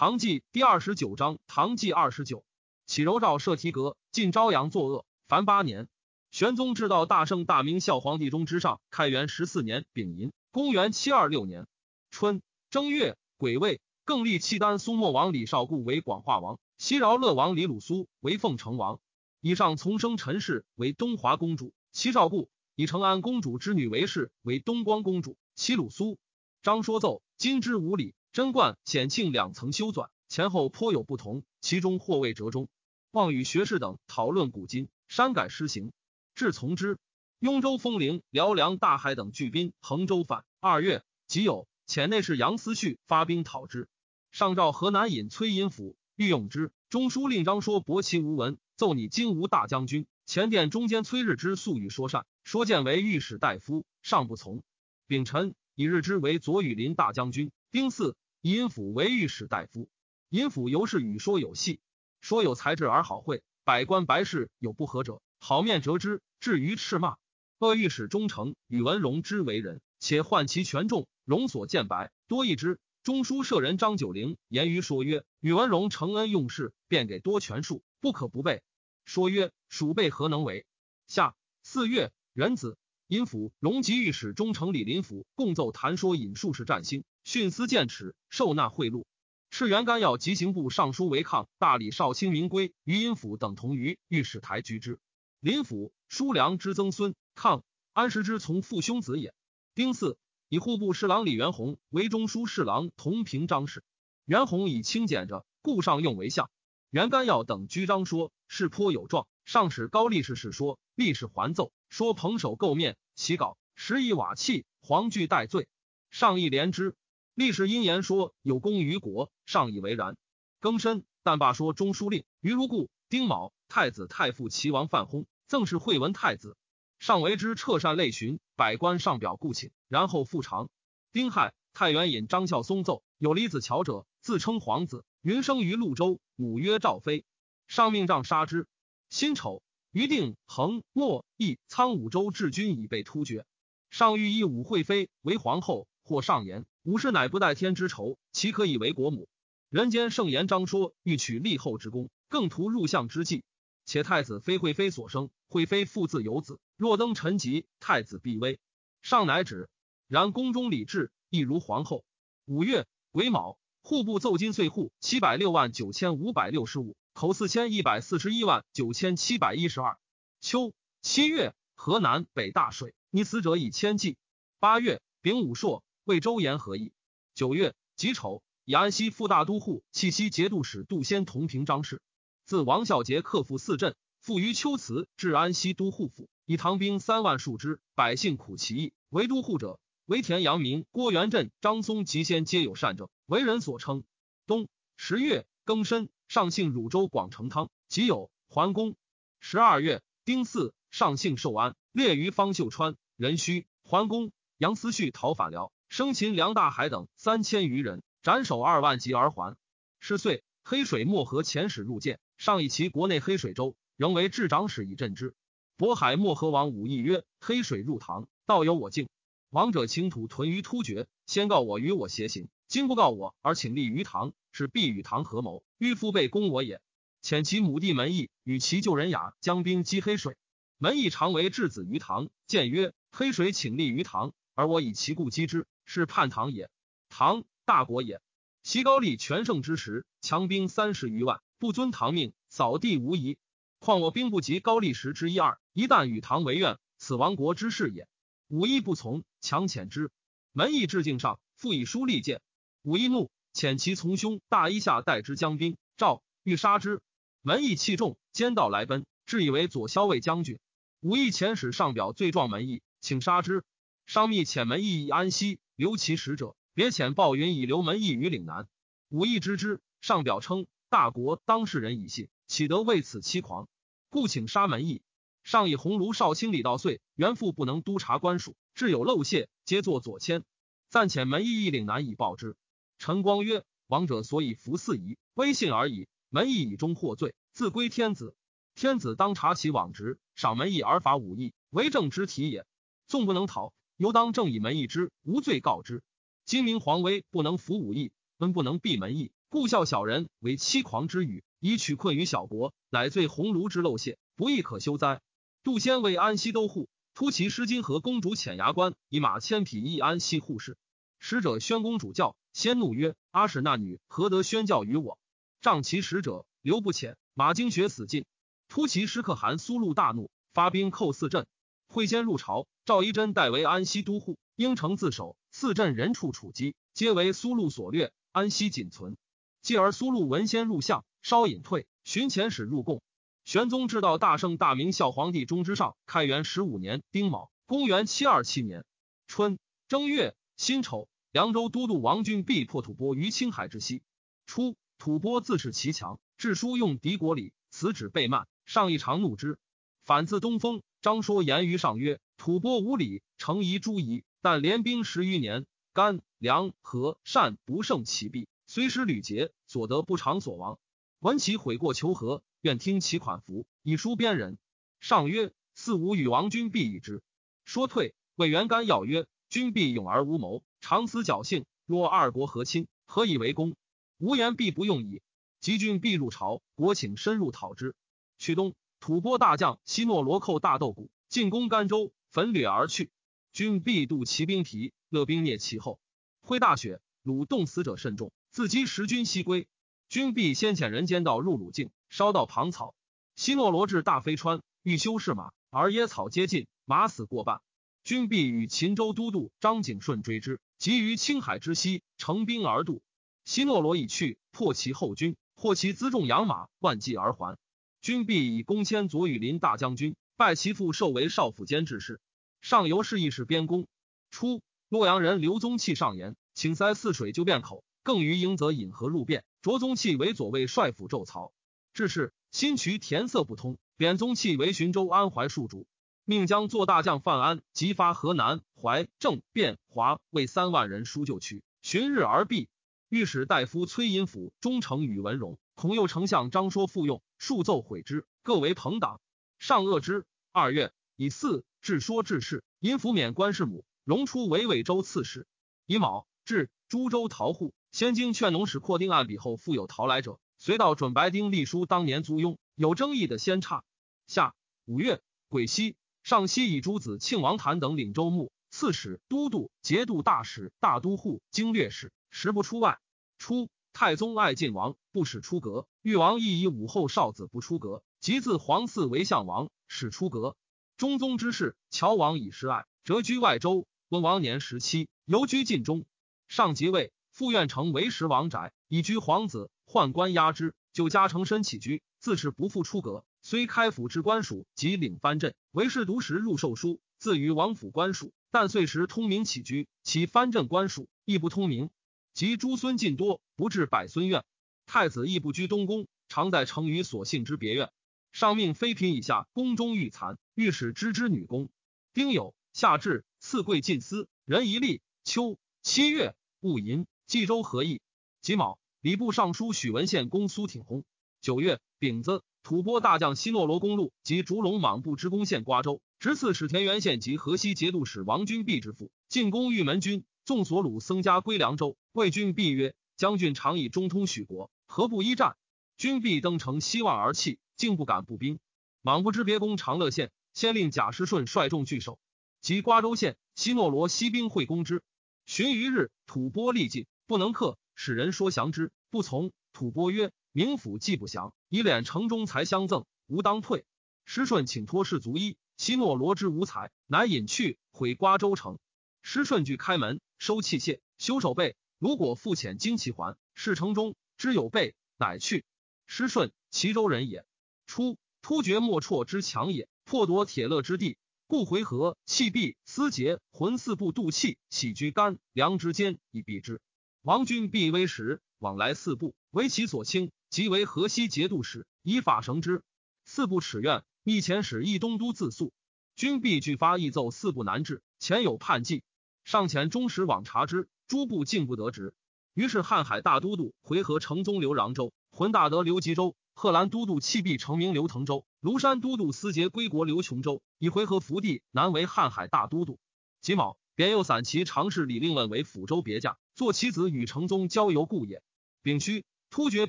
唐纪第二十九章，唐纪二十九，启柔诏设提阁，晋昭阳作恶，凡八年。玄宗至道大圣大明孝皇帝中之上，开元十四年丙寅，公元七二六年春正月癸未，更立契丹苏莫王李绍固为广化王，西饶乐王李鲁苏为凤城王。以上从生陈氏为东华公主，齐绍固以成安公主之女为氏为东光公主，齐鲁苏。张说奏金之无礼。贞观、显庆两层修纂，前后颇有不同，其中或未折中。望与学士等讨论古今，删改施行，至从之。雍州丰陵、辽梁、大海等巨兵衡州反。二月，即有遣内侍杨思绪发兵讨之。上诏河南尹崔寅甫欲用之，中书令张说驳其无闻，奏拟金吾大将军。前殿中间崔日之素与说善，说见为御史大夫，尚不从。丙辰，以日之为左羽林大将军。丁巳。尹府为御史大夫，尹府尤是与说有戏，说有才智而好会，百官白事有不合者，好面折之，至于斥骂。恶御史忠诚，宇文荣之为人，且患其权重，荣所见白多益之。中书舍人张九龄言于说曰：“宇文荣承恩用事，便给多权术，不可不备。”说曰：“鼠辈何能为？”下四月，壬子，尹府荣吉御史中丞李林甫共奏弹说引术士占星。徇私见耻，受纳贿赂。赤元干要急行部尚书违抗，大理少卿明归、余荫府等同于御史台居之。林甫叔良之曾孙，抗安石之从父兄子也。丁巳，以户部侍郎李元宏为中书侍郎，同平章事。元宏以清简者，故上用为相。元干要等居章说，事颇有状。上使高力士事说，力士还奏说捧手垢面，起稿时以瓦器，黄具戴罪。上亦怜之。历史因言说有功于国，上以为然。更深，但罢说中书令于如故。丁卯，太子太傅齐王范薨，赠是惠文太子。上为之彻善类巡，百官上表故请，然后复长。丁亥，太原尹张孝松奏有李子乔者，自称皇子，云生于潞州，母曰赵妃。上命杖杀之。辛丑，于定、恒、莫、义、苍五州治军已被突厥。上欲以武惠妃为皇后，或上言。武士乃不待天之仇，岂可以为国母？人间盛言张说欲取立后之功，更图入相之计。且太子非惠妃所生，惠妃父自有子，若登臣籍，太子必危。上乃止。然宫中礼制亦如皇后。五月癸卯，户部奏金岁户七百六万九千五百六十五，口四千一百四十一万九千七百一十二。秋七月，河南北大水，溺死者以千计。八月丙午朔。魏周延何意？九月己丑，以安西副大都护、契西节度使杜仙同平章事。自王孝杰克复四镇，复于秋辞至安西都护府，以唐兵三万数之，百姓苦其役。为都护者，为田阳明、郭元振、张松及先皆有善政，为人所称。冬十月庚申，上姓汝州广成汤，即有桓公。十二月丁巳，上姓寿安，列于方秀川。壬戌，桓公杨思绪讨反辽。生擒梁大海等三千余人，斩首二万级而还。是岁，黑水漠河遣使入见，上以其国内黑水州，仍为治长史以镇之。渤海漠河王武义曰：“黑水入唐，道有我境。王者倾土屯于突厥，先告我与我协行，今不告我而请立于唐，是必与唐合谋，欲父辈攻我也。遣其母弟门义与其旧人雅将兵击黑水。门义常为质子于唐，见曰：黑水请立于唐，而我以其故击之。”是叛唐也，唐大国也。西高丽全盛之时，强兵三十余万，不遵唐命，扫地无疑。况我兵不及高丽时之一二，一旦与唐为怨，此亡国之事也。武义不从，强遣之。门义至境上，复以书立谏。武义怒，遣其从兄大衣下代之将兵，赵欲杀之。门义气重，兼道来奔，至以为左骁卫将军。武义遣使上表罪状门义，请杀之。商密遣门义以安息。留其使者，别遣鲍云以留门邑于岭南。武义知之，上表称大国当事人以信，岂得为此欺狂？故请杀门邑。上以鸿胪少卿李道岁原父不能督察官署，致有漏泄，皆作左迁。暂遣门邑以岭南以报之。陈光曰：王者所以服四夷，威信而已。门邑以终获罪，自归天子。天子当察其往职，赏门邑而罚武义，为政之体也。纵不能讨。犹当正以门义之无罪告之。今明皇威不能服武义，恩不能闭门义，故笑小人为欺狂之语，以取困于小国，乃罪鸿胪之陋泄，不亦可修哉？杜仙为安西都护，突骑失金河公主遣牙关以马千匹诣安西护士。使者宣公主教，先怒曰：“阿史那女何得宣教于我？”仗其使者，刘不遣。马经学死尽。突骑师可汗苏禄大怒，发兵寇四镇。会先入朝，赵一真代为安西都护，应城自守。四镇人处处击，皆为苏禄所掠。安西仅存。继而苏禄闻先入相，稍隐退，寻遣使入贡。玄宗至道大圣大明孝皇帝中之上，开元十五年丁卯，公元七二七年春正月辛丑，凉州都督王俊必破吐蕃于青海之西。初，吐蕃自恃其强，致书用敌国礼，此旨被慢。上一常怒之，反自东风。张说言于上曰：“吐蕃无礼，诚宜诸夷。但连兵十余年，甘凉和善不胜其弊，虽失屡捷，所得不偿所亡。闻其悔过求和，愿听其款服，以书边人。”上曰：“四吾与王君必议之。”说退，魏元干要曰：“君必勇而无谋，常思侥幸。若二国和亲，何以为功？无言必不用矣。及君必入朝，国请深入讨之。”去东，吐蕃大将西诺罗寇大斗谷，进攻甘州，焚掠而去。军必渡骑兵提，勒兵灭其后。挥大雪，鲁冻死者甚众，自击十军西归。军必先遣人间道入鲁境，烧到旁草。西诺罗至大飞川，欲修士马，而野草皆尽，马死过半。军必与秦州都督张景顺追之，急于青海之西，乘兵而渡。西诺罗已去，破其后军，获其辎重养马万骑而还。君必以公迁左羽林大将军，拜其父授为少府监制事。上游是议事边功。初，洛阳人刘宗器上言，请塞泗水就便口，更于应则引河入汴。卓宗器为左卫帅府骤曹。至是，新渠填塞不通，贬宗器为寻州安怀戍主，命将做大将范安急发河南、怀、郑、汴、华为三万人疏救区，旬日而毕。御史大夫崔寅甫忠诚与文荣，孔右丞相张说复用。数奏毁之，各为朋党。上恶之。二月，以四至说致事，因服免官事母，荣出为魏州刺史。乙卯，至株洲逃户。先经劝农使扩丁案，比后复有逃来者，随到准白丁隶书当年租庸，有争议的先差。下五月，癸西，上西以诸子庆王谭等领州牧、刺史、都督、节度大使、大都护、经略使，时不出外。初。太宗爱晋王，不使出阁。誉王亦以武后少子不出阁，即自皇嗣为相王，使出阁。中宗之事，乔王以失爱，谪居外州。温王年十七，游居晋中。上即位，复愿成为时王宅，以居皇子，宦官压之，就家成身起居，自是不复出阁。虽开府之官署及领藩镇，为是独时入授书，自于王府官署，但岁时通明起居，其藩镇官署亦不通明。及诸孙尽多，不至百孙院。太子亦不居东宫，常在成于所幸之别院。上命妃嫔以下宫中御残，御史知之女工。丁酉，夏至，赐贵进司，人一立。秋七月，戊寅，冀州合议。己卯，礼部尚书许文献公苏挺薨。九月，丙子，吐蕃大将西诺罗公路及烛龙莽部之攻陷瓜州，直刺史田园县及河西节度使王君弼之父，进攻玉门军。纵所虏僧家归凉州，魏军必曰：“将军常以中通许国，何不一战？”军必登城，希望而弃，竟不敢步兵。莽不知别攻长乐县，先令贾师顺率众拒守。及瓜州县，西诺罗西兵会攻之。旬余日，吐蕃力尽，不能克，使人说降之，不从。吐蕃曰：“明府既不降，以敛城中财相赠，吾当退。”师顺请托士卒衣，西诺罗之无才，乃引去，毁瓜州城。师顺具开门。收器械，修守备。如果复遣旌旗还，事城中知有备，乃去。师顺，齐州人也。初，突厥莫绰之强也，破夺铁勒之地，故回纥、弃璧、思节、浑四部渡气，起居干梁之间以避之。王君必危时，往来四部，为其所轻，即为河西节度使，以法绳之。四部耻愿，密遣使义东都自诉。君必具发议奏四部难治，前有叛计。上遣中使往察之，诸部竟不得职。于是瀚海大都督回纥成宗刘穰州，浑大德刘吉州，贺兰都督弃璧成名刘腾州，庐山都督思节归国刘琼州，以回纥福地南为瀚海大都督。己卯，贬右散骑常侍李令问为抚州别驾，坐其子与成宗交游故也。丙戌，突厥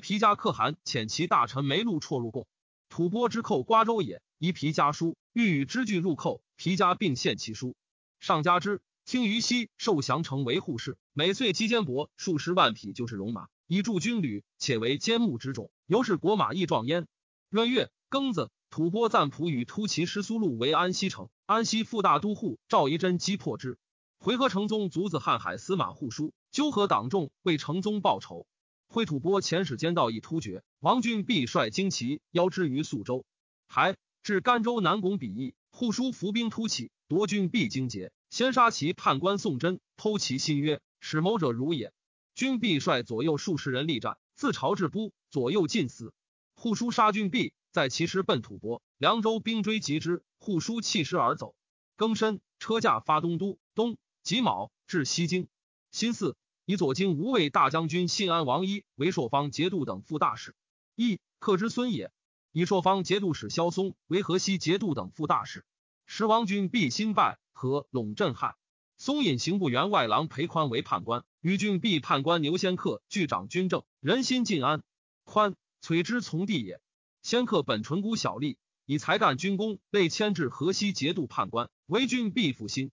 皮家可汗遣其大臣梅禄绰入贡，吐蕃之寇瓜州也，依皮家书，欲与之俱入寇。皮家并献其书，上加之。听于西受降城为护士，每岁积坚帛数十万匹，就是戎马，以助军旅，且为坚木之种，由是国马益壮焉。闰月庚子，吐蕃赞普与突骑师苏禄为安西城，安西副大都护赵仪真击破之。回纥成宗卒子瀚海司马护书纠合党众，为成宗报仇。挥吐蕃遣使兼道以突厥，王俊必率精骑邀之于宿州，还至甘州南拱比翼，护书伏兵突起，夺军必经节。先杀其判官宋真，偷其心曰：“使谋者如也。”君必率左右数十人力战，自朝至都，左右尽死。护书杀君必，在其师奔吐蕃，凉州兵追及之，护书弃师而走。庚申，车驾发东都，东己卯至西京。辛巳，以左京无畏大将军信安王一为朔方节度等副大使。一克之孙也。以朔方节度使萧嵩为河西节度等副大使。时王君必新败。和陇镇汉，松引刑部员外郎裴宽为判官，与郡弼判官牛先克拒掌军政，人心尽安。宽，崔之从弟也。先克本淳孤小吏，以才干军功，被迁至河西节度判官，为郡必复心。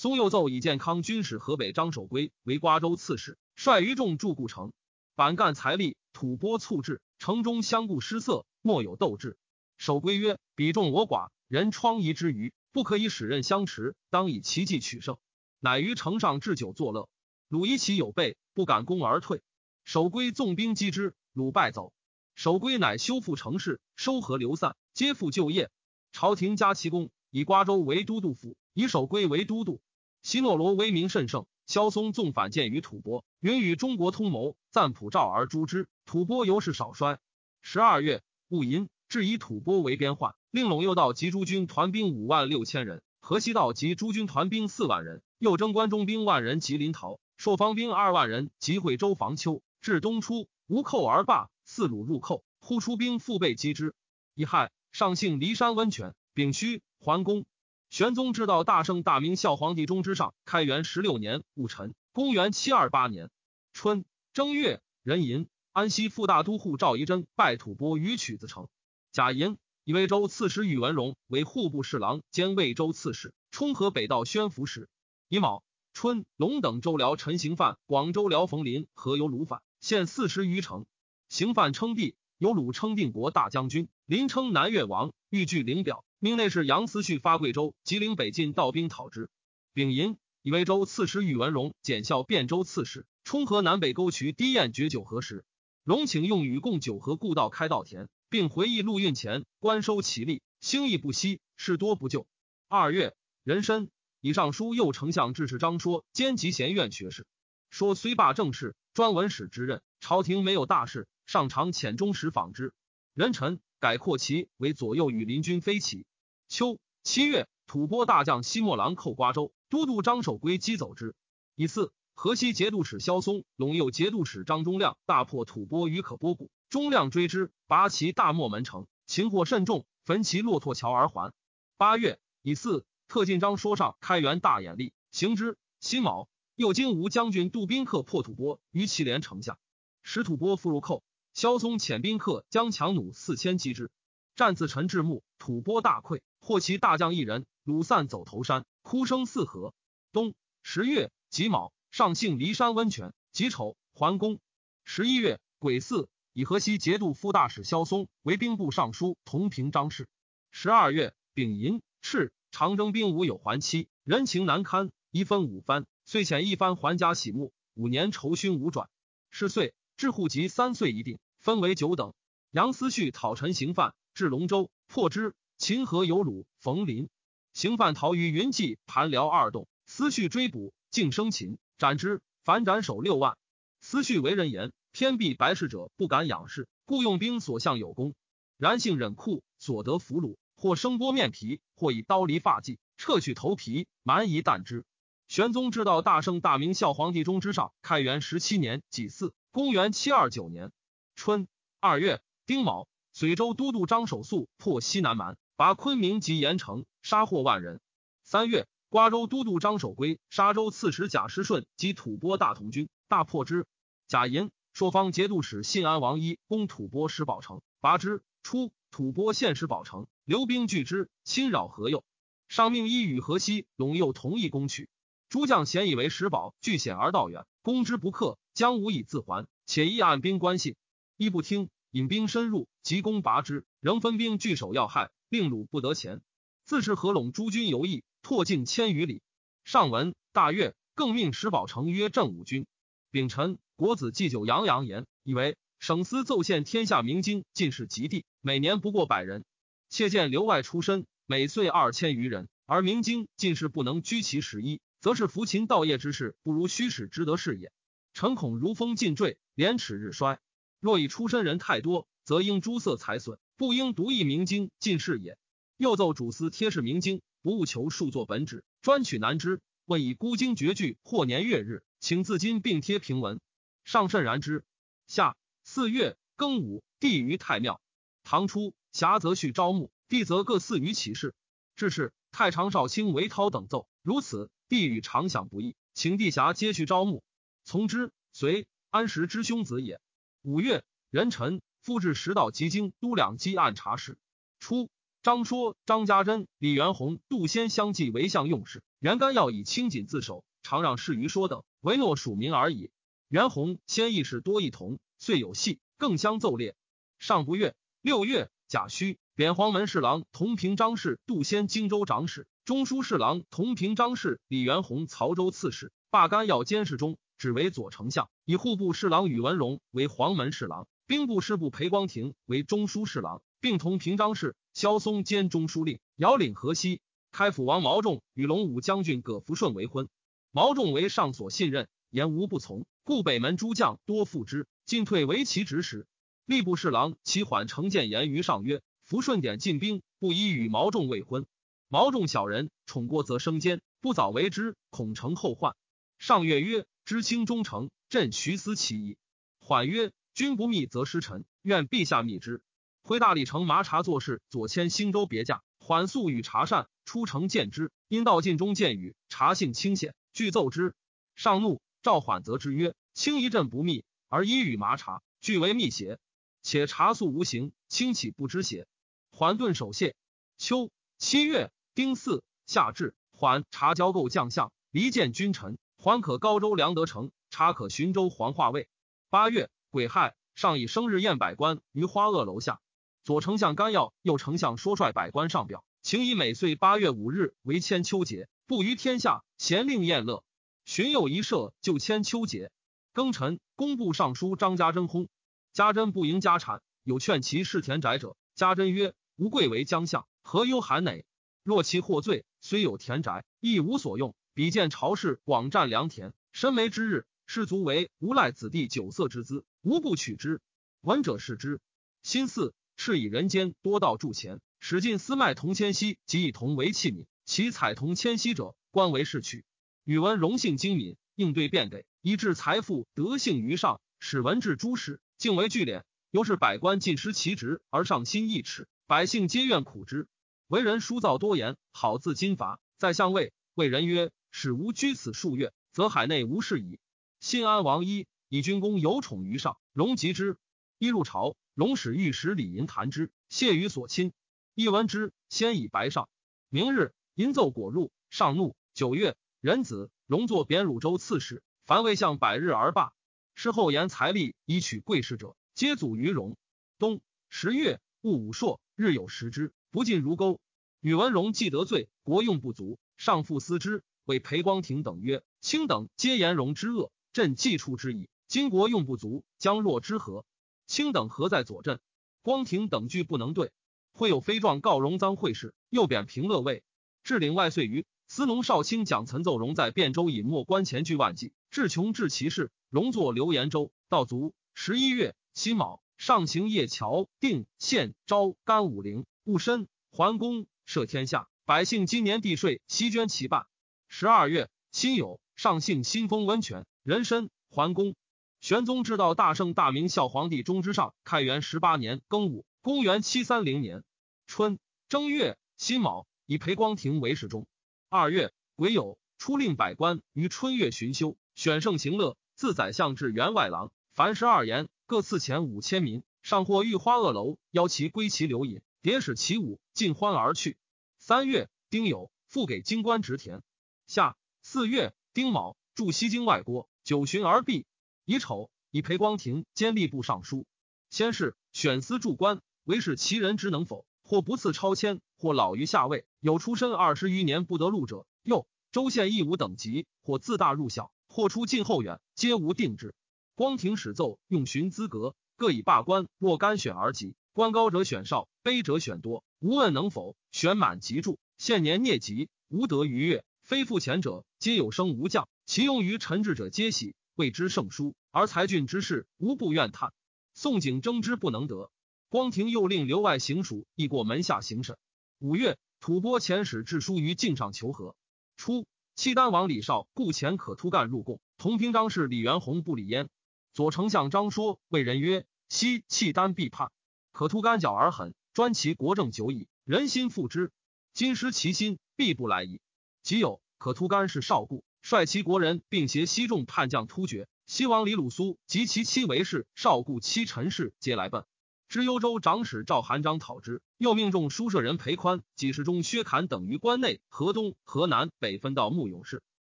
松又奏以健康军使河北张守珪为瓜州刺史，率余众驻故城。板干财力，吐蕃促至，城中相顾失色，莫有斗志。守圭曰：“彼众我寡，人疮痍之余。”不可以使刃相持，当以奇计取胜。乃于城上置酒作乐。鲁夷其有备，不敢攻而退。守圭纵兵击之，鲁败走。守圭乃修复城市，收合流散，皆复就业。朝廷加其功，以瓜州为都督府，以守圭为都督。西诺罗威名甚盛。萧嵩纵反见于吐蕃，允与中国通谋，赞普赵而诛之。吐蕃由是少衰。十二月戊寅，至以吐蕃为边患。令陇右道及诸军团兵五万六千人，河西道及诸军团兵四万人，又征关中兵万人及临洮，朔方兵二万人及惠州防丘。至东出，无寇而罢。四鲁入寇，忽出兵复备击之。乙亥，上幸骊山温泉。丙戌，桓公。玄宗知道大圣大明孝皇帝中之上，开元十六年戊辰，公元七二八年春正月壬寅，安西副大都护赵仪真拜吐蕃于曲子城。甲寅。以魏州刺史宇文荣为户部侍郎兼魏州刺史，冲河北道宣抚使。乙卯，春，龙等州辽陈行范、广州辽冯林合由鲁反，现四十余城。行范称帝，由鲁称定国大将军，林称南越王。欲据陵表，命内侍杨思绪发贵州、吉林北进道兵讨之。丙寅，以为州刺史宇文荣检校汴州刺史，冲河南北沟渠低堰绝酒河时，荣请用禹贡九河故道开稻田。并回忆陆运前官收其利，兴义不息，事多不就。二月，壬申，以上书右丞相致使张说兼集贤院学士。说虽罢政事，专文史之任，朝廷没有大事，上常遣中使访之。壬辰，改扩其为左右羽林军飞骑。秋七月，吐蕃大将西莫郎寇瓜州，都督张守珪击走之。以次，河西节度使萧嵩、陇右节度使张忠亮大破吐蕃于可波谷。忠亮追之，拔其大漠门城，擒获甚众，焚其骆驼桥而还。八月以四，特进章说上开元大眼力，行之。辛卯，右金吾将军杜宾客破吐蕃于祁连城下，使吐蕃复入寇。萧嵩遣宾客将强弩四千击之，战自陈至暮，吐蕃大溃，获其大将一人，鲁散走头山，哭声四合。冬十月己卯，上幸骊山温泉。己丑，桓公。十一月癸巳。以河西节度副大使萧嵩为兵部尚书同平章事。十二月丙寅，赤长征兵无有还期，人情难堪，一分五番，遂遣一番还家洗沐。五年酬勋无转。是岁，至户籍三岁一定，分为九等。杨思绪讨陈行犯，至龙州，破之。秦河有鲁、冯林，行犯逃于云际、盘辽二洞，思绪追捕，竟生擒，斩之。反斩首六万。思绪为人言。偏避白事者不敢仰视，故用兵所向有功。然性忍酷，所得俘虏，或生剥面皮，或以刀离发髻，撤去头皮，蛮夷啖之。玄宗至道大圣大明孝皇帝中之上，开元十七年己巳，公元七二九年春二月丁卯，随州都督张守素破西南蛮，拔昆明及盐城，杀获万人。三月，瓜州都督张守珪、沙州刺史贾师顺及吐蕃大同军，大破之。贾寅。朔方节度使信安王一攻吐蕃石宝城，拔之。初，吐蕃陷石宝城，留兵拒之，侵扰河右。上命一与河西陇右同意攻取。诸将咸以为石宝据险而道远，攻之不克，将无以自还，且亦按兵关系。一不听，引兵深入，急攻拔之，仍分兵据守要害，令鲁不得前。自是合拢诸军游弋，拓境千余里。上文大悦，更命石宝成曰镇武军。丙辰，国子祭酒杨阳言，以为省司奏献天下明经进士及第，每年不过百人。切见留外出身，每岁二千余人，而明经进士不能居其十一，则是扶秦道业之事，不如虚使之得是也。臣恐如风尽坠，廉耻日衰。若以出身人太多，则应诸色财损，不应独议明经进士也。又奏主司贴士明经，不务求数作本旨，专取难知。问以孤经绝句或年月日，请自今并贴平文。上甚然之。下四月庚午，帝于太庙。唐初，侠则续招募，帝则各祀于其事。至是，太常少卿韦涛等奏，如此，帝与常想不义，请帝侠皆去招募，从之。随安石之兄子也。五月，壬辰，复至十道及京都两稽按察使。初，张说、张家珍、李元宏、杜仙相继为相用事。袁干要以清谨自守，常让事于说等，唯诺署名而已。袁弘先议事多异同，遂有戏，更相奏列。上不悦。六月，甲戌，贬黄门侍郎同平章事杜仙荆州长史，中书侍郎同平章事李元宏曹州刺史，罢干要监视中。只为左丞相，以户部侍郎宇文荣为黄门侍郎，兵部侍部裴光庭为中书侍郎，并同平章事。萧嵩兼中书令，遥领河西。开府王毛仲与龙武将军葛福顺为婚。毛仲为上所信任，言无不从，故北门诸将多附之，进退为其指使。吏部侍郎齐缓承谏言于上曰：“福顺点进兵，不宜与毛仲未婚。毛仲小人，宠过则生奸，不早为之，恐成后患。”上月曰。知卿忠诚，朕徐思其意。缓曰：“君不密则失臣，愿陛下密之。”挥大理丞麻茶做事，左迁兴州别驾。缓素与茶善，出城见之，因道尽中见语，茶性清显，具奏之。上怒，召缓则之曰：“卿一阵不密，而一与麻茶，俱为密邪？且茶素无形，卿岂不知邪？”缓顿守谢。秋七月丁巳，夏至，缓茶交构将相，离间君臣。还可高州梁德成，茶可寻州黄化卫。八月癸亥，上以生日宴百官于花萼楼下。左丞相甘耀、右丞相说率百官上表，请以每岁八月五日为千秋节，布于天下，咸令宴乐。寻有一社就千秋节。庚辰，工部尚书张家珍薨。家珍不迎家产，有劝其弑田宅者。家珍曰：“吾贵为将相，何忧寒馁？若其获罪，虽有田宅，亦无所用。”比见朝士广占良田，深梅之日，士卒为无赖子弟酒色之资，无不取之。闻者视之。心似是以人间多道铸钱，使尽丝麦铜铅锡，即以铜为器皿。其采铜铅锡者，官为士取。宇文荣性精敏，应对便给，以致财富德性于上，使文治诸事敬为聚敛。由是百官尽失其职，而上心义耻，百姓皆怨苦之。为人疏造多言，好自金伐。在相位，谓人曰。使吾居此数月，则海内无事矣。信安王一以军功有宠于上，荣及之。一入朝，荣使御史李银谈之，谢于所亲。一闻之，先以白上。明日，银奏果入，上怒。九月，壬子，荣作贬汝州刺史，凡未相百日而罢。事后言财力以取贵士者，皆祖于荣。冬十月，戊午朔，日有食之，不进如钩。宇文荣既得罪，国用不足，上复思之。谓裴光庭等曰：“卿等皆言荣之恶，朕既出之矣。今国用不足，将若之何？卿等何在左镇？”光庭等惧不能对。会有飞状告荣臧会事，又贬平乐尉。至领外岁余，司农少卿蒋岑奏荣在汴州隐没关前聚万计，至穷至其事。荣作刘延州，道卒。十一月辛卯，上行叶桥定县昭甘武陵戊申桓公赦天下百姓，今年地税悉捐其半。十二月，辛酉，上幸新丰温泉，人参桓公。玄宗至道大圣大明孝皇帝中之上，开元十八年庚午，公元七三零年春正月辛卯，以裴光庭为侍中。二月癸酉，出令百官于春月巡修，选圣行乐，自宰相至员外郎。凡十二言，各赐钱五千民。上或御花萼楼，邀其归其留饮，迭使其舞，尽欢而去。三月，丁酉，复给京官植田。夏四月，丁卯，驻西京外郭，九旬而毕。乙丑，以裴光庭兼吏部尚书。先是，选司助官，唯是其人之能否，或不赐超迁，或老于下位，有出身二十余年不得入者。又州县亦无等级，或自大入小，或出近后远，皆无定制。光庭始奏用寻资格。各以罢官，若干选而及，官高者选少，卑者选多。无问能否，选满即著。现年孽疾，无得逾越。非复前者，皆有升无降。其用于臣治者，皆喜，谓之圣书。而才俊之士，无不怨叹。宋景争之不能得。光庭又令留外行署，亦过门下行审。五月，吐蕃遣使致书于境上求和。初，契丹王李绍故遣可突干入贡，同平章事李元宏不理焉。左丞相张说谓人曰。昔契丹必叛，可突干角而狠，专其国政久矣，人心复之。今失其心，必不来矣。即有可突干是少故，率其国人，并携西众叛将突厥。西王李鲁苏及其妻韦氏、少故妻陈氏皆来奔。知幽州长史赵韩章讨之，又命众书舍人裴宽、几十中薛侃等于关内、河东、河南北分道募勇士。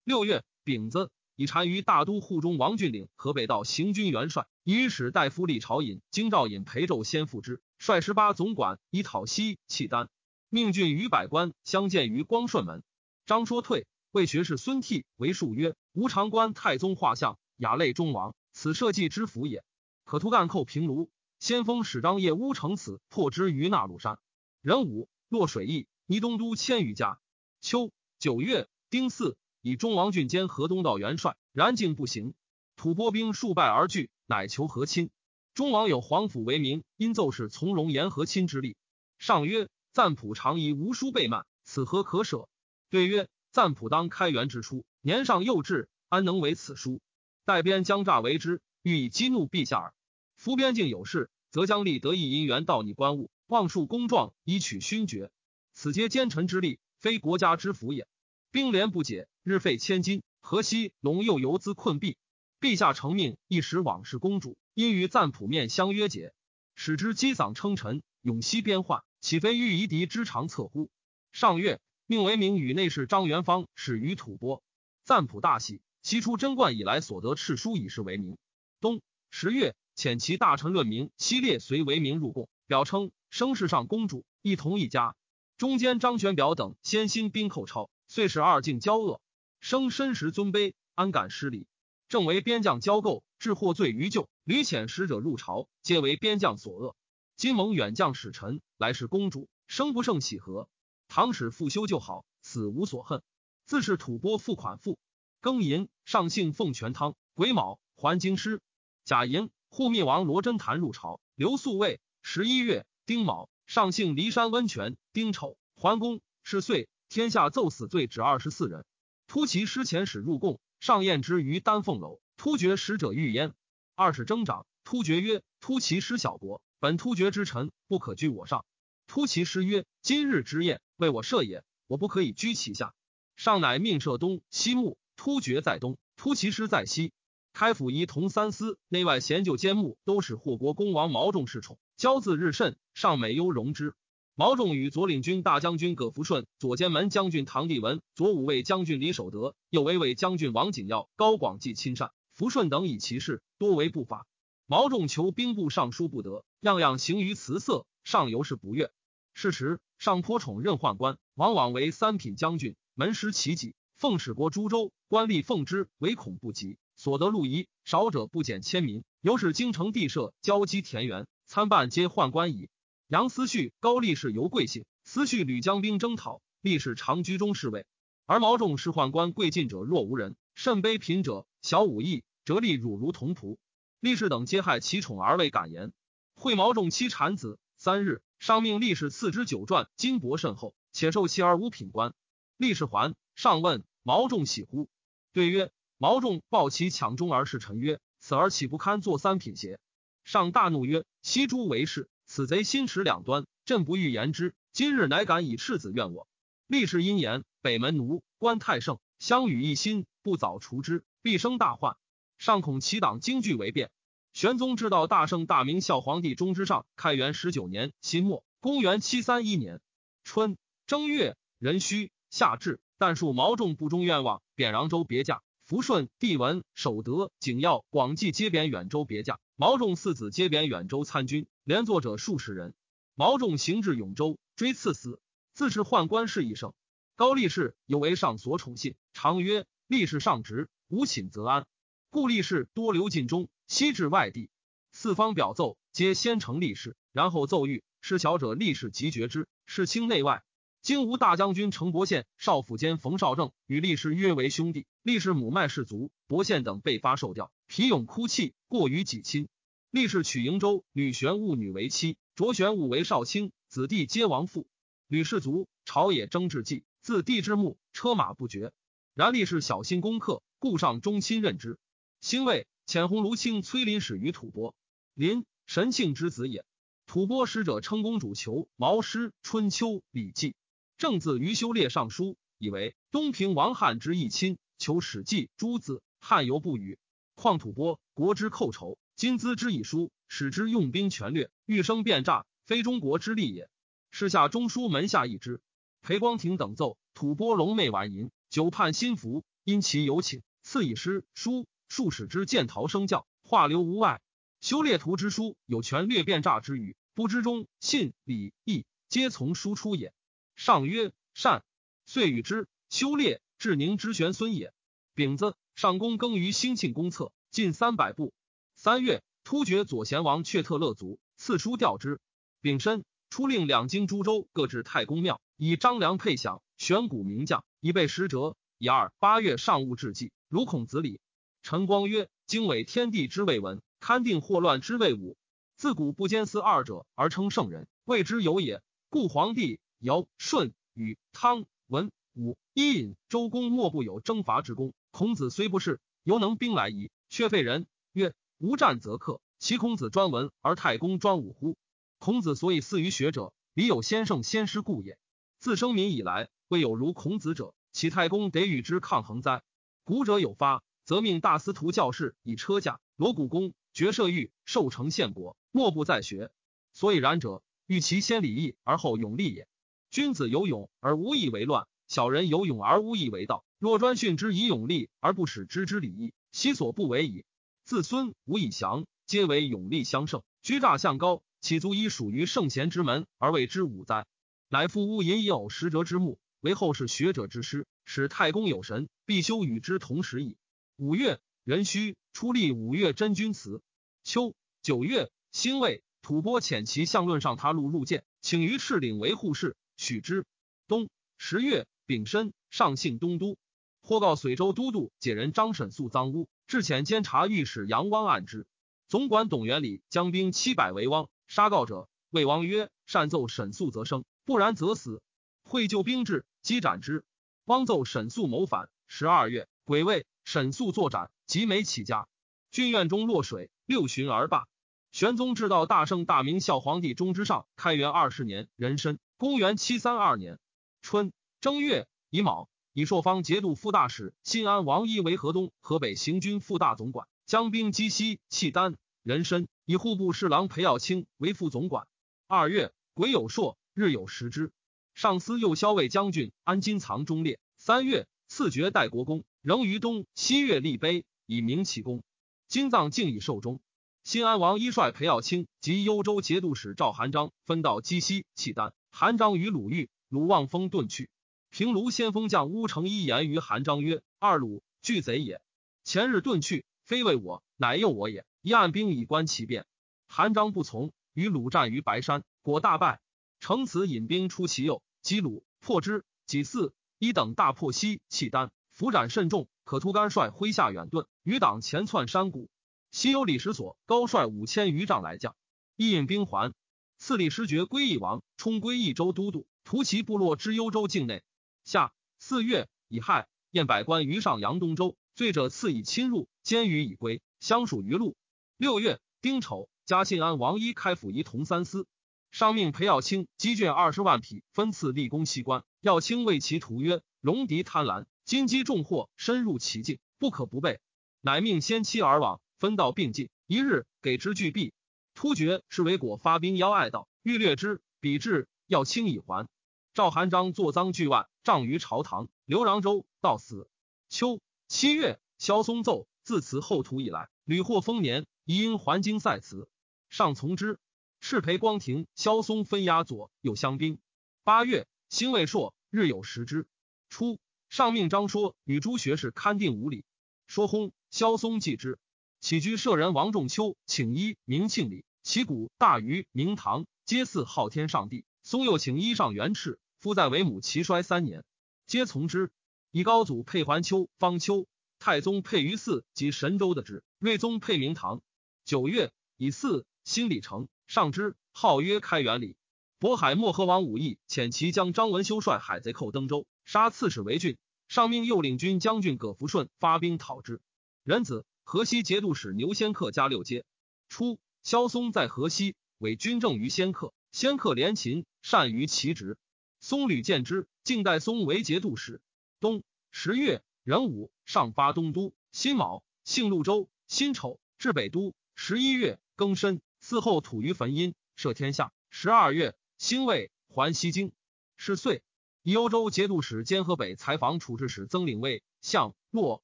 六月丙子。以单于大都护中王俊岭河北道行军元帅，以使大夫李朝隐、京兆尹裴胄先赴之，率十八总管以讨西契丹。命郡与百官相见于光顺门。张说退，为学士孙悌为数曰：“吾长官太宗画像，雅类中王，此社稷之福也。可图干寇平卢，先锋使张掖乌城此破之于那鲁山。壬午，洛水邑，倪东都千余家。秋九月，丁巳。”以中王俊兼河东道元帅，然竟不行。吐蕃兵数败而拒，乃求和亲。中王有皇甫为名，因奏事从容言和亲之力。上曰：赞普常以无书备慢，此何可舍？对曰：赞普当开元之初，年尚幼稚，安能为此书？待边将诈为之，欲以激怒陛下耳。夫边境有事，则将立得意因缘盗逆官物，妄述公状，以取勋爵。此皆奸臣之力，非国家之福也。兵连不解。日费千金，河西龙又游资困弊。陛下承命，一时往事公主，因与赞普面相约解，使之击嗓称臣，永息边患，岂非欲夷狄之长策乎？上月，命为明与内侍张元芳始于吐蕃。赞普大喜，其出贞观以来所得敕书以示为名。冬十月，遣其大臣论明西列随为名入贡，表称生世上公主一同一家。中间张玄表等先兴兵寇超，遂使二境交恶。生身时尊卑，安敢失礼？正为边将交构，致获罪于旧。屡遣使者入朝，皆为边将所恶。今蒙远将使臣来使公主，生不胜喜何？唐使复修就好，死无所恨。自是吐蕃付款赋，庚寅，上幸奉全汤。癸卯，还京师。甲寅，护密王罗真坛入朝，刘宿卫。十一月，丁卯，上幸骊山温泉。丁丑，还宫。是岁，天下奏死罪止二十四人。突骑师遣使入贡，上宴之于丹凤楼。突厥使者欲焉，二使征长。突厥曰：“突骑师小国，本突厥之臣，不可居我上。”突骑师曰：“今日之宴，为我设也，我不可以居其下。”上乃命设东西木，突厥在东，突骑师在西。开府仪同三司，内外贤旧兼牧，都使护国公王毛仲侍宠，骄自日甚，上美优容之。毛仲与左领军大将军葛福顺、左监门将军唐帝文、左武卫将军李守德、右卫卫将军王景耀、高广济亲善，福顺等以其事多为不法。毛仲求兵部尚书不得，样样行于辞色，上尤是不悦。是时，上颇宠任宦官，往往为三品将军，门师其己。奉使国诸州官吏奉之，唯恐不及，所得禄仪少者不减千民。由是京城地设交击田园，参半皆宦官矣。杨思绪、高力士尤贵姓，思绪屡将兵征讨，力士长居中侍卫。而毛仲是宦官贵近者若无人，甚卑贫者小武艺，折力辱如同仆。力士等皆害其宠而未敢言。会毛仲妻产子，三日，上命力士赐之酒馔，金帛甚厚，且受其而无品官。力士还，上问毛仲喜乎？对曰：毛仲抱其抢中而事臣曰：此儿岂不堪作三品邪？上大怒曰：悉诸为是。此贼心持两端，朕不欲言之。今日乃敢以赤子怨我，立誓因言北门奴官太盛，相与一心，不早除之，必生大患。上恐其党惊惧为变。玄宗知道大圣大明孝皇帝中之上，开元十九年辛末，公元七三一年春正月壬戌，夏至，但数毛众不忠愿望，贬扬州别驾。福顺、帝文、守德、景耀、广济皆贬远州别驾。毛仲四子皆贬远州参军，连坐者数十人。毛仲行至永州，追赐死，自是宦官事一生。高力士有为上所宠信，常曰：“力士上职，无寝则安。”故力士多留晋中，西至外地。四方表奏，皆先成力士，然后奏谕。事小者，力士即决之。事清内外。今吴大将军程伯宪、少府监冯绍正与力士约为兄弟。力士母脉氏族，伯宪等被发受调，皮勇哭泣，过于己亲。力士娶瀛州吕玄武女为妻，卓玄武为少卿，子弟皆亡父。吕氏族朝野争至计，自帝之墓，车马不绝。然力士小心攻克，故上忠亲任之。兴魏遣鸿卢卿崔林使于吐蕃，林神庆之子也。吐蕃使者称公主求毛诗春秋礼记，正字于修列尚书，以为东平王汉之义亲，求史记诸子，汉犹不语。况吐蕃国之寇仇，今资之以书，使之用兵权略，欲生变诈，非中国之利也。是下中书门下议之。裴光庭等奏，吐蕃龙媚婉淫，久盼心服，因其有请，赐以诗书。数使之剑逃生教，化流无外。修列图之书，有权略变诈之语，不知中信礼义，皆从书出也。上曰善，遂与之。修列至宁之玄孙也。丙子，上公耕于兴庆公侧，近三百步。三月，突厥左贤王却特勒族，赐书调之。丙申，出令两京诸州各置太公庙，以张良配享，选古名将，以备使者。以二八月上戊至祭，如孔子礼。陈光曰：“经纬天地之谓文，勘定祸乱之谓武。自古不兼思二者而称圣人，谓之有也。故皇帝尧、舜、禹、汤、文、武、伊尹、周公莫不有征伐之功。孔子虽不是，犹能兵来矣，却废人。曰：无战则克。其孔子专文而太公专武乎？孔子所以似于学者，理有先圣先师故也。自生民以来，未有如孔子者，其太公得与之抗衡哉？古者有发。”则命大司徒教士以车驾罗谷公爵射御受成献国，莫不在学。所以然者，欲其先礼义而后勇力也。君子有勇而无义为乱，小人有勇而无义为道。若专训之以勇力而不使知之礼义，其所不为矣。自孙吴以降，皆为勇力相胜，居诈向高，岂足以属于圣贤之门而谓之武哉？乃夫乌隐以偶识者之目，为后世学者之师，使太公有神，必修与之同时矣。五月，壬戌，出立五月真君祠。秋九月，辛未，吐蕃遣其相论上他路入见，请于赤岭为护士，许之。冬十月，丙申，上幸东都。或告随州都督解人张沈肃赃污，至遣监察御史杨汪案之。总管董元礼将兵七百为汪，杀告者。魏王曰：“善奏沈肃则生，不然则死。”会就兵至，击斩之。汪奏沈肃谋反。十二月，癸未。沈肃作斩，及美起家。军院中落水，六旬而罢。玄宗至道大圣大明孝皇帝中之上，开元二十年壬申，公元七三二年春正月乙卯，以朔方节度副大使新安王一为河东、河北行军副大总管，将兵击西契丹。壬申，以户部侍郎裴耀卿为副总管。二月癸酉朔，日有食之。上司右骁卫将军安金藏忠烈。三月。赐爵代国公，仍于东西岳立碑，以明其功。金藏敬以寿终。新安王一率裴耀卿及幽州节度使赵韩章分道击西契丹。韩章与鲁豫、鲁望风遁去。平卢先锋将乌承一言于韩章曰：“二鲁巨贼也。前日遁去，非为我，乃诱我也。一按兵以观其变。”韩章不从，与鲁战于白山，果大败。乘此引兵出其右，击鲁，破之。己巳。一等大破西契丹，伏斩甚重。可突干率麾下远遁，余党前窜山谷。西有李石所，高率五千余丈来将，一引兵还。赐李师爵归义王，充归益州都督，屠其部落之幽州境内。夏四月乙亥，宴百官于上阳东州，罪者赐以侵入，监于以归，相属于路。六月丁丑，嘉信安王一开府仪同三司。上命裴耀卿积卷二十万匹，分赐立功西官。耀卿为其图曰：“戎狄贪婪，金鸡重祸，深入其境，不可不备。”乃命先期而往，分道并进，一日给之巨毕，突厥是为果发兵邀爱道，欲掠之，彼至要轻以还。赵韩章坐赃巨万，葬于朝堂。刘穰州到死。秋七月，萧嵩奏自此后土以来，屡获丰年，宜因还京塞辞，上从之。赤裴光庭、萧嵩分押左右乡兵。八月，兴未朔，日有食之。初，上命张说与诸学士勘定无礼。说轰，萧嵩继之。起居舍人王仲秋请医明庆礼，其鼓大于明堂，皆祀昊天上帝。松又请衣上元赤，夫在为母齐衰三年，皆从之。以高祖配桓丘、方丘，太宗配于寺及神州的之，睿宗配明堂。九月，以四新礼成，上之，号曰开元礼。渤海漠河王武义遣其将张文修率海贼寇登州，杀刺史为郡。上命右领军将军葛福顺发兵讨之。壬子河西节度使牛仙客加六阶。初，萧嵩在河西，为军政于仙客。仙客连秦，善于其职。松吕见之，晋代松为节度使。冬十月，壬午，上发东都。辛卯，幸潞州。辛丑，至北都。十一月，庚申，嗣后土于汾阴，赦天下。十二月，辛未，还西京。是岁，幽州节度使兼河北采访处置使曾领卫、相、洛、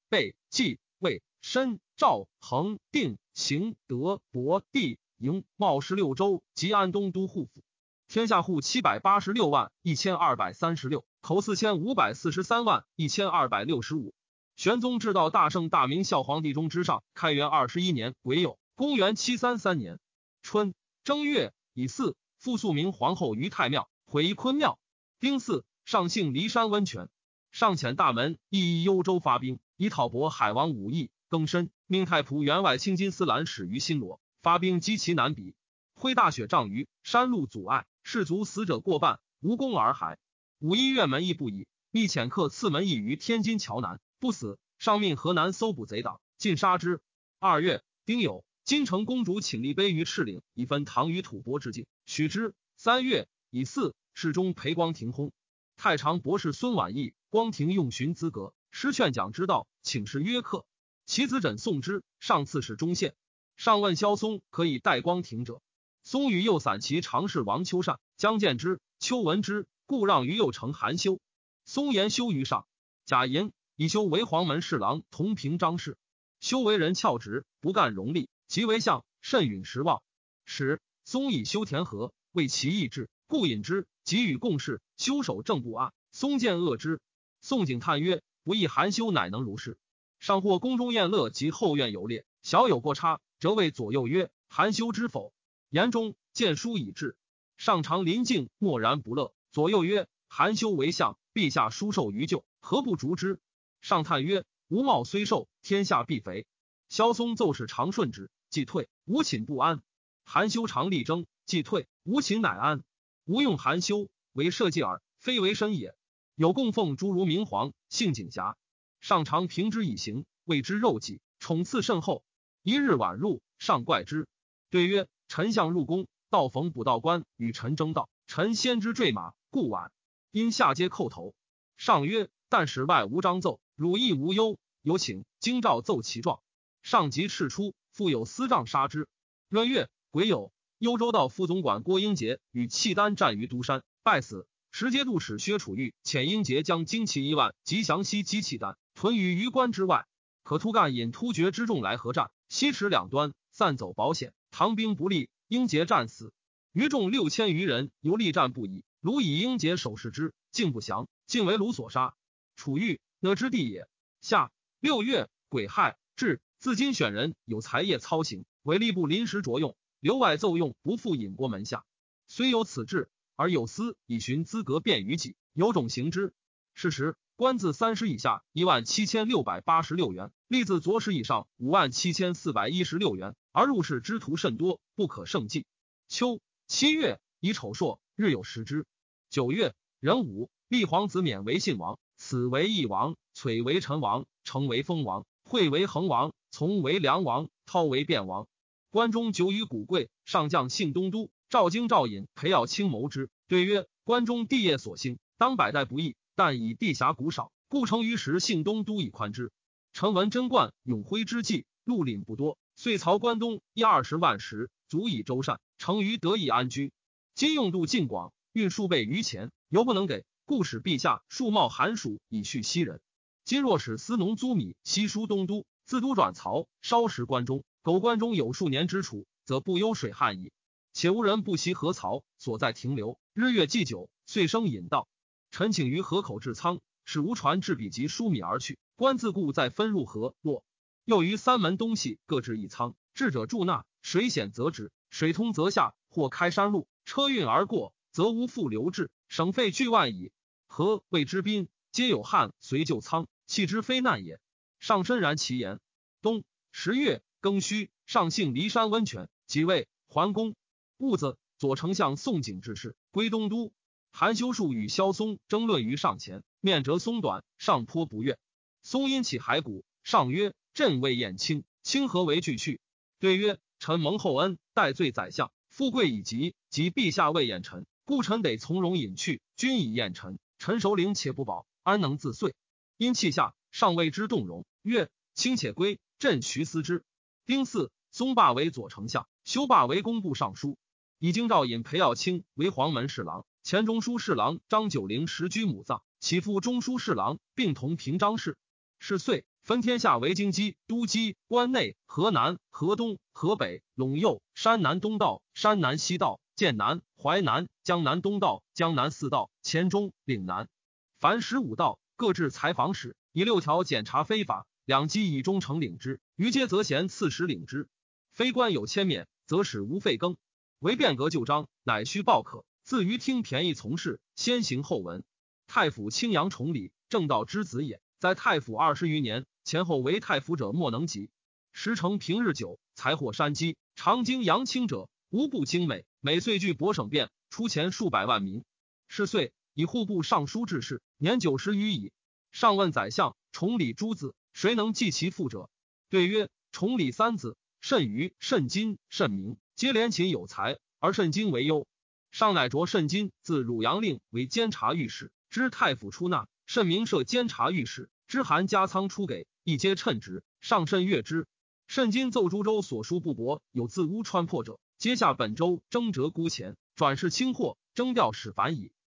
备、冀、魏、申、赵、恒、定、邢、德、伯、地。营茂十六州及安东都护府，天下户七百八十六万一千二百三十六，口四千五百四十三万一千二百六十五。玄宗至道大圣大明孝皇帝中之上，开元二十一年癸酉，公元七三三年春正月乙巳，复肃明皇后于太庙，毁坤庙。丁巳，上幸骊山温泉。上遣大门亦幽州发兵，以讨渤海王武义。更申，命太仆员外青金丝兰使于新罗。发兵击其南鄙，挥大雪障于山路阻碍，士卒死者过半，无功而还。五一院门亦不已，密遣客刺门邑于天津桥南，不死。上命河南搜捕贼党，尽杀之。二月丁酉，金城公主请立碑于赤岭，以分唐与吐蕃之境，许之。三月乙巳，世中裴光庭薨。太常博士孙婉义，光庭用寻资格，师劝讲之道，请示约客。其子枕送之，上次是中宪。上问萧嵩可以代光庭者，嵩与右散骑常侍王丘善、将见之，丘闻之，故让于右丞韩修。嵩言修于上，贾寅以修为黄门侍郎，同平章事。修为人翘直，不干荣利，即为相，甚允时望。使嵩以修田和，为其意志，故引之，给予共事。修守正不阿，松见恶之。宋景叹曰：“不亦含羞乃能如是。”上或宫中宴乐及后院游猎，小有过差。则谓左右曰：“含羞知否？”言中见书已至，上常临静，默然不乐。左右曰：“含羞为相，陛下书受于旧，何不逐之？”上叹曰：“吾貌虽寿，天下必肥。”萧嵩奏使常顺之，既退，吾寝不安。含羞常力争，既退，吾寝乃安。吾用含羞为社稷耳，非为身也。有供奉诸如明皇，性景侠，上常平之以行，谓之肉己，宠赐甚厚。一日晚入，上怪之，对曰：“臣相入宫，道逢补道官与臣争道，臣先知坠马，故晚。因下阶叩头。上曰：‘但使外无章奏，汝亦无忧。有请京兆奏其状。’上即敕出，复有司杖杀之。闰月癸酉，幽州道副总管郭英杰与契丹战于都山，败死。时节度使薛楚玉遣英杰将精骑一万及降西击契丹，屯于榆关之外。可突干引突厥之众来合战。西池两端散走保险，唐兵不利，英杰战死。余众六千余人，犹力战不已。卢以英杰守视之，竟不降，竟为卢所杀。楚玉哪之地也？下六月癸亥，至自今选人有才业操行，为吏部临时着用，留外奏用，不复引拨门下。虽有此志，而有司以寻资格便于己，有种行之。是时。官字三十以下一万七千六百八十六元，吏字左史以上五万七千四百一十六元，而入仕之徒甚多，不可胜计。秋七月以丑朔，日有食之。九月壬午，立皇子冕为信王，此为义王，璀为陈王，成为封王，惠为恒王，从为梁王，涛为卞王。关中久与古贵，上将信东都，赵京赵隐裴耀卿谋之，对曰：关中地业所兴，当百代不易。但以地狭谷少，故成于时信东都以宽之。臣闻贞观永徽之际，陆岭不多，遂曹关东一二十万石，足以周善，成于得以安居。今用度尽广，运数倍于前，犹不能给，故使陛下数冒寒暑以恤西人。今若使司农租米，西输东都，自都转曹，稍食关中，苟关中有数年之处，则不忧水旱矣。且无人不习河曹所在停留，日月既久，遂生引道。臣请于河口置仓，使无船至彼及疏米而去。官自故再分入河洛。又于三门东西各置一仓，智者助纳，水险则止，水通则下。或开山路，车运而过，则无复流至，省费巨万矣。河谓之滨，皆有汉随旧仓，弃之非难也。上深然其言。冬十月庚戌，上幸骊山温泉，即位桓公。戊子，左丞相宋景之事，归东都。韩修树与萧嵩争论于上前，面折松短，上颇不悦。松因起骸骨，上曰。朕未厌卿，卿何为惧去？对曰：臣蒙厚恩，待罪宰相，富贵已及，及陛下未厌臣，故臣得从容隐去。君以厌臣，臣首领且不保，安能自遂？因泣下，上谓之动容，曰：卿且归，朕徐思之。丁巳，松霸为左丞相，修霸为工部尚书。以京兆尹裴耀卿为黄门侍郎，前中书侍郎张九龄时居母葬，其父中书侍郎，并同平章事。是岁。分天下为京畿、都畿、关内、河南、河东、河北、陇右、山南东道、山南西道、剑南、淮南、江南东道、江南四道、黔中、岭南，凡十五道，各置采访使，以六条检查非法，两畿以忠诚领之，余皆则贤刺史领之。非官有迁免，则使无废更。唯变革旧章，乃须报可。自于听便宜从事，先行后闻。太府青阳崇礼，正道之子也，在太府二十余年。前后为太府者莫能及，时成平日久，财获山积，常经阳清者无不精美。每岁据博省变，出钱数百万民。是岁以户部尚书致仕，年九十余矣。上问宰相崇礼诸子，谁能继其父者？对曰：崇礼三子，慎于慎金慎明，皆廉勤有才，而慎金为优。上乃着慎金自汝阳令为监察御史，知太府出纳；慎明设监察御史，知函加仓出给。一皆称职，上甚悦之。慎金奏诸州所书不薄，有自乌川破者，皆下本州征折孤钱，转世清货，征调使繁矣。